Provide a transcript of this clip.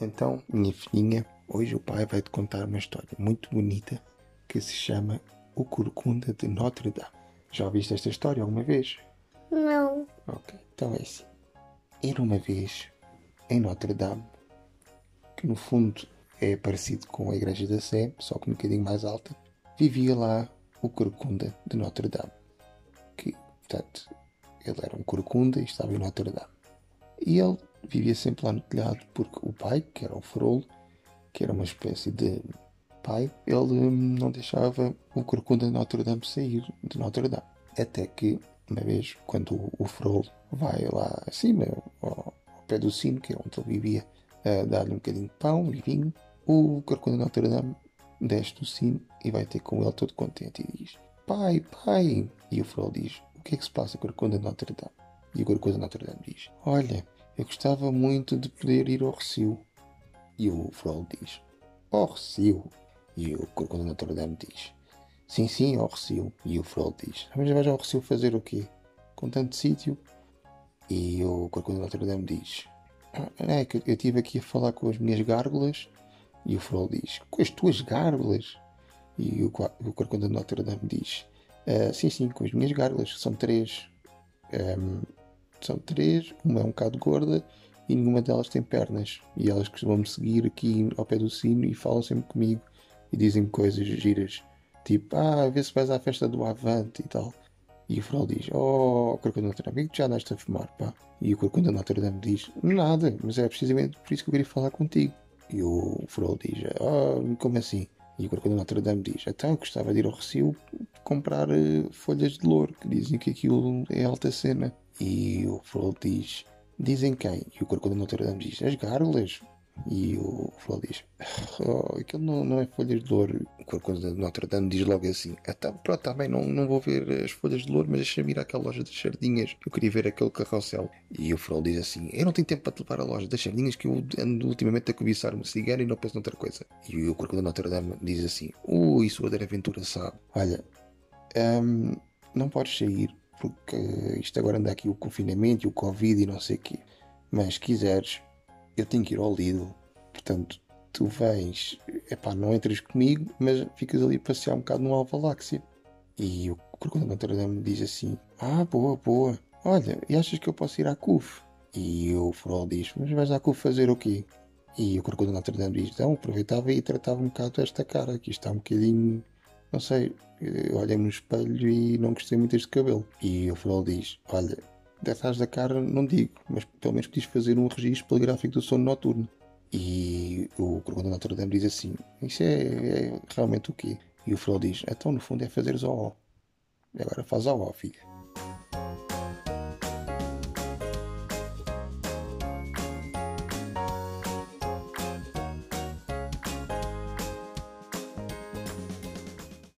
Então, minha filhinha, hoje o pai vai te contar uma história muito bonita que se chama O Corcunda de Notre Dame. Já ouviste esta história alguma vez? Não. Ok, então é assim. Era uma vez em Notre Dame, que no fundo é parecido com a Igreja da Sé, só que um bocadinho mais alta, vivia lá o Corcunda de Notre Dame. Que, portanto, ele era um corcunda e estava em Notre Dame. E ele vivia sempre lá no telhado porque o pai, que era o farolo, que era uma espécie de pai, ele hum, não deixava o corcunda de Notre Dame sair de Notre Dame. Até que, uma vez, quando o, o farolo vai lá acima, ao, pé do sino, que é onde ele vivia, a dar-lhe um bocadinho de pão e vinho, o corcunda de Notre Dame desce do sino e vai ter com ele todo contente e diz Pai, pai! E o farol diz O que é que se passa corcunda de Notre Dame? E o corcunda de Notre Dame diz Olha, eu gostava muito de poder ir ao Recio. E o farol diz Ao Recio? E o corcunda Notre Dame diz Sim, sim, ao Recio. E o farol diz Mas vais ao Recio fazer o quê? Com tanto sítio? E o corcunda Notre Dame diz ah, É que eu estive aqui a falar com as minhas gárgulas e o farol diz: Com as tuas gárgulas? E o, o corcunda Notre Dame diz: ah, Sim, sim, com as minhas gárgulas, são três. Um, são três, uma é um bocado gorda e nenhuma delas tem pernas. E elas costumam-me seguir aqui ao pé do sino e falam sempre comigo e dizem coisas giras, tipo: Ah, vê se vais à festa do Avante e tal. E o farol diz: Oh, Corcunda Notre Dame, que já andaste a fumar, pá? E o Corcunda Notre Dame diz: Nada, mas é precisamente por isso que eu queria falar contigo. E o farol diz: Oh, como assim? E o Corcunda Notre Dame diz: Então, eu gostava de ir ao Recio comprar uh, folhas de louro, que dizem que aquilo é alta cena. E o farol diz: Dizem quem? E o Corcunda Notre Dame diz: As gárgulas. E o farol diz: Oh, aquilo não, não é folhas de louro. O Corcunda Notre Dame diz logo assim: Então, pronto, está bem, não, não vou ver as folhas de louro, mas deixa-me ir àquela loja das sardinhas. Eu queria ver aquele carrossel. E o farol diz assim: Eu não tenho tempo para te levar à loja das sardinhas, que eu ando ultimamente a cobiçar uma cigana e não penso noutra coisa. E o Corcunda Notre Dame diz assim: Ui, sua aventura sabe. Olha, hum, não podes sair porque isto agora anda aqui o confinamento e o Covid e não sei o quê. Mas se quiseres, eu tenho que ir ao Lidl. Portanto, tu vens, epá, não entras comigo, mas ficas ali a passear um bocado no Alvaláxia. E o Corcunda Notre Dame diz assim: Ah, boa, boa. Olha, e achas que eu posso ir à CUF? E o Farol diz: Mas vais à CUF fazer o quê? E o Corcunda Notre Dame diz: Então, aproveitava e tratava um bocado esta cara, que está um bocadinho não sei, eu olhei no espelho e não gostei muito deste cabelo. E o farol diz: Olha, atrás da cara não digo, mas pelo menos podias fazer um registro poligráfico do sono noturno. E o Corcunda Notre Dame diz assim: Isso é, é realmente o quê? E o farol diz: Então, no fundo, é fazer ó. Agora faz ó, filha.